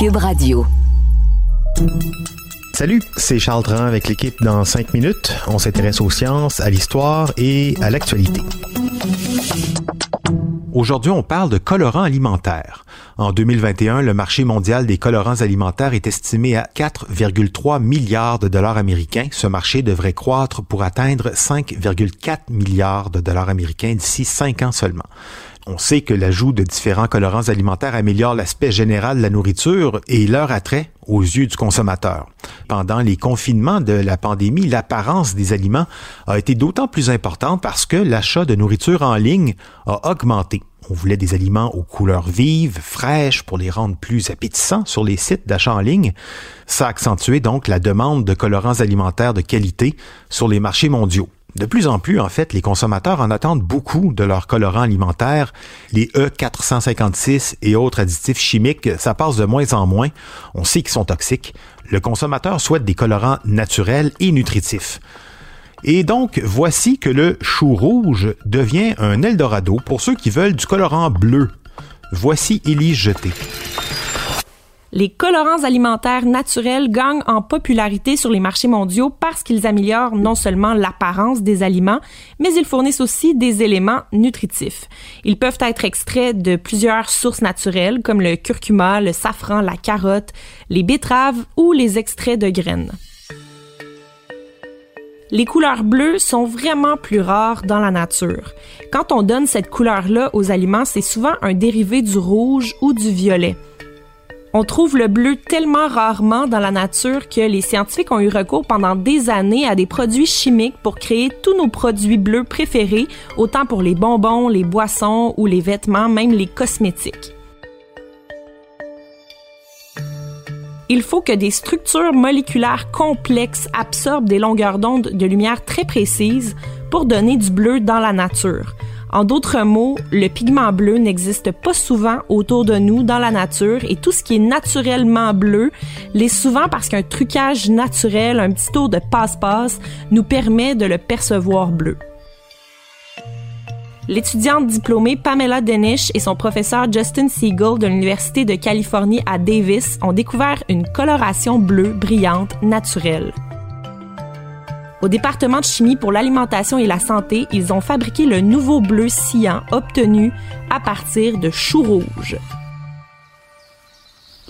Cube Radio. Salut, c'est Charles Tran avec l'équipe dans 5 minutes. On s'intéresse aux sciences, à l'histoire et à l'actualité. Aujourd'hui, on parle de colorants alimentaires. En 2021, le marché mondial des colorants alimentaires est estimé à 4,3 milliards de dollars américains. Ce marché devrait croître pour atteindre 5,4 milliards de dollars américains d'ici 5 ans seulement. On sait que l'ajout de différents colorants alimentaires améliore l'aspect général de la nourriture et leur attrait aux yeux du consommateur. Pendant les confinements de la pandémie, l'apparence des aliments a été d'autant plus importante parce que l'achat de nourriture en ligne a augmenté. On voulait des aliments aux couleurs vives, fraîches, pour les rendre plus appétissants sur les sites d'achat en ligne. Ça a accentué donc la demande de colorants alimentaires de qualité sur les marchés mondiaux. De plus en plus, en fait, les consommateurs en attendent beaucoup de leurs colorants alimentaires. Les E456 et autres additifs chimiques, ça passe de moins en moins. On sait qu'ils sont toxiques. Le consommateur souhaite des colorants naturels et nutritifs. Et donc, voici que le chou rouge devient un Eldorado pour ceux qui veulent du colorant bleu. Voici Élie Jeté. Les colorants alimentaires naturels gagnent en popularité sur les marchés mondiaux parce qu'ils améliorent non seulement l'apparence des aliments, mais ils fournissent aussi des éléments nutritifs. Ils peuvent être extraits de plusieurs sources naturelles comme le curcuma, le safran, la carotte, les betteraves ou les extraits de graines. Les couleurs bleues sont vraiment plus rares dans la nature. Quand on donne cette couleur-là aux aliments, c'est souvent un dérivé du rouge ou du violet. On trouve le bleu tellement rarement dans la nature que les scientifiques ont eu recours pendant des années à des produits chimiques pour créer tous nos produits bleus préférés, autant pour les bonbons, les boissons ou les vêtements, même les cosmétiques. Il faut que des structures moléculaires complexes absorbent des longueurs d'onde de lumière très précises pour donner du bleu dans la nature. En d'autres mots, le pigment bleu n'existe pas souvent autour de nous dans la nature et tout ce qui est naturellement bleu l'est souvent parce qu'un trucage naturel, un petit tour de passe-passe, nous permet de le percevoir bleu. L'étudiante diplômée Pamela Denish et son professeur Justin Siegel de l'Université de Californie à Davis ont découvert une coloration bleue brillante naturelle. Au département de chimie pour l'alimentation et la santé, ils ont fabriqué le nouveau bleu cyan obtenu à partir de choux rouge.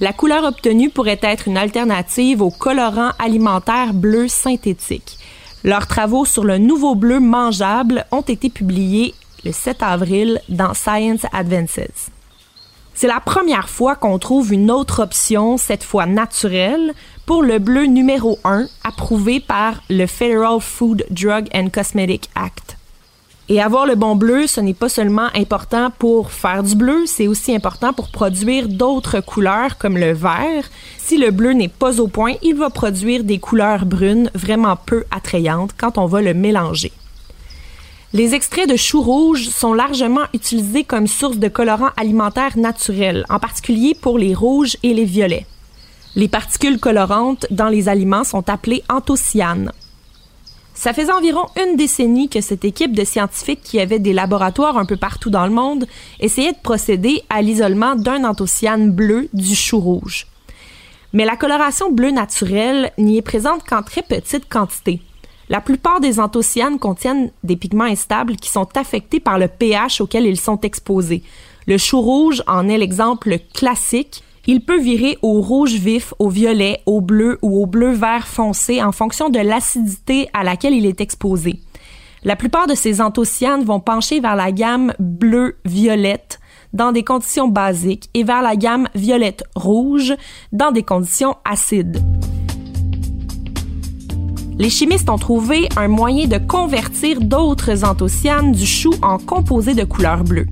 La couleur obtenue pourrait être une alternative au colorant alimentaire bleu synthétique. Leurs travaux sur le nouveau bleu mangeable ont été publiés le 7 avril dans Science Advances. C'est la première fois qu'on trouve une autre option, cette fois naturelle, pour le bleu numéro 1 approuvé par le Federal Food, Drug and Cosmetic Act. Et avoir le bon bleu, ce n'est pas seulement important pour faire du bleu, c'est aussi important pour produire d'autres couleurs comme le vert. Si le bleu n'est pas au point, il va produire des couleurs brunes vraiment peu attrayantes quand on va le mélanger. Les extraits de choux rouge sont largement utilisés comme source de colorants alimentaires naturels, en particulier pour les rouges et les violets. Les particules colorantes dans les aliments sont appelées anthocyanes. Ça faisait environ une décennie que cette équipe de scientifiques qui avait des laboratoires un peu partout dans le monde essayait de procéder à l'isolement d'un anthocyane bleu du chou rouge. Mais la coloration bleue naturelle n'y est présente qu'en très petite quantité. La plupart des anthocyanes contiennent des pigments instables qui sont affectés par le pH auquel ils sont exposés. Le chou rouge en est l'exemple classique. Il peut virer au rouge vif, au violet, au bleu ou au bleu vert foncé en fonction de l'acidité à laquelle il est exposé. La plupart de ces anthocyanes vont pencher vers la gamme bleu-violette dans des conditions basiques et vers la gamme violette-rouge dans des conditions acides. Les chimistes ont trouvé un moyen de convertir d'autres anthocyanes du chou en composés de couleur bleue.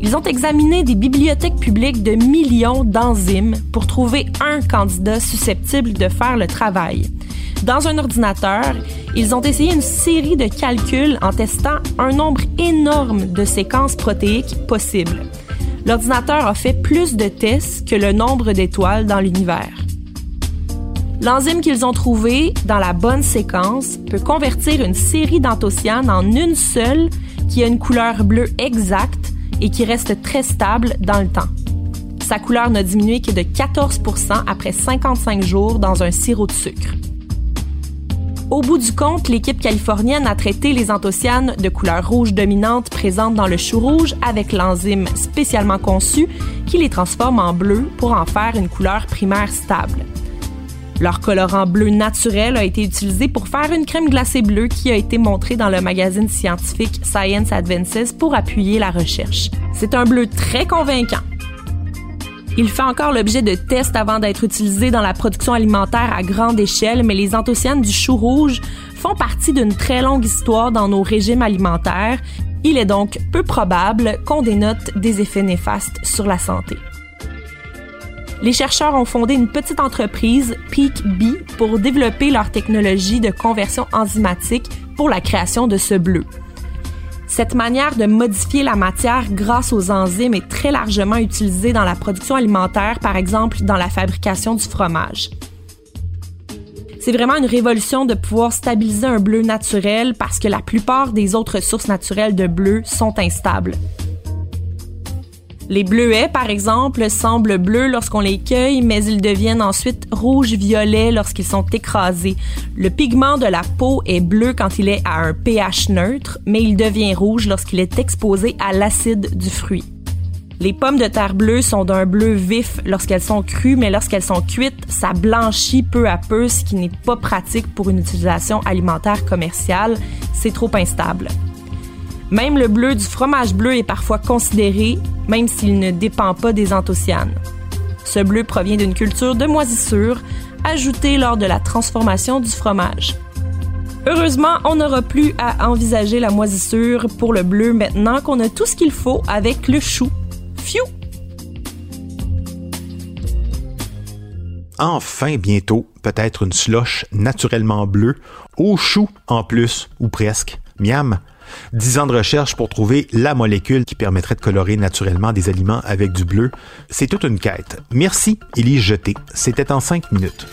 Ils ont examiné des bibliothèques publiques de millions d'enzymes pour trouver un candidat susceptible de faire le travail. Dans un ordinateur, ils ont essayé une série de calculs en testant un nombre énorme de séquences protéiques possibles. L'ordinateur a fait plus de tests que le nombre d'étoiles dans l'univers. L'enzyme qu'ils ont trouvé dans la bonne séquence peut convertir une série d'anthocyanes en une seule qui a une couleur bleue exacte et qui reste très stable dans le temps. Sa couleur n'a diminué que de 14% après 55 jours dans un sirop de sucre. Au bout du compte, l'équipe californienne a traité les anthocyanes de couleur rouge dominante présentes dans le chou rouge avec l'enzyme spécialement conçue qui les transforme en bleu pour en faire une couleur primaire stable. Leur colorant bleu naturel a été utilisé pour faire une crème glacée bleue qui a été montrée dans le magazine scientifique Science Advances pour appuyer la recherche. C'est un bleu très convaincant. Il fait encore l'objet de tests avant d'être utilisé dans la production alimentaire à grande échelle, mais les anthocyanes du chou rouge font partie d'une très longue histoire dans nos régimes alimentaires. Il est donc peu probable qu'on dénote des effets néfastes sur la santé. Les chercheurs ont fondé une petite entreprise, Peak Bee, pour développer leur technologie de conversion enzymatique pour la création de ce bleu. Cette manière de modifier la matière grâce aux enzymes est très largement utilisée dans la production alimentaire, par exemple dans la fabrication du fromage. C'est vraiment une révolution de pouvoir stabiliser un bleu naturel parce que la plupart des autres sources naturelles de bleu sont instables. Les bleuets, par exemple, semblent bleus lorsqu'on les cueille, mais ils deviennent ensuite rouge-violet lorsqu'ils sont écrasés. Le pigment de la peau est bleu quand il est à un pH neutre, mais il devient rouge lorsqu'il est exposé à l'acide du fruit. Les pommes de terre bleues sont d'un bleu vif lorsqu'elles sont crues, mais lorsqu'elles sont cuites, ça blanchit peu à peu, ce qui n'est pas pratique pour une utilisation alimentaire commerciale. C'est trop instable. Même le bleu du fromage bleu est parfois considéré, même s'il ne dépend pas des anthocyanes. Ce bleu provient d'une culture de moisissure ajoutée lors de la transformation du fromage. Heureusement, on n'aura plus à envisager la moisissure pour le bleu maintenant qu'on a tout ce qu'il faut avec le chou. Fiou! Enfin, bientôt, peut-être une slush naturellement bleue, au chou en plus, ou presque. Miam! Dix ans de recherche pour trouver la molécule qui permettrait de colorer naturellement des aliments avec du bleu. C'est toute une quête. Merci, Élise Jeté. C'était en cinq minutes.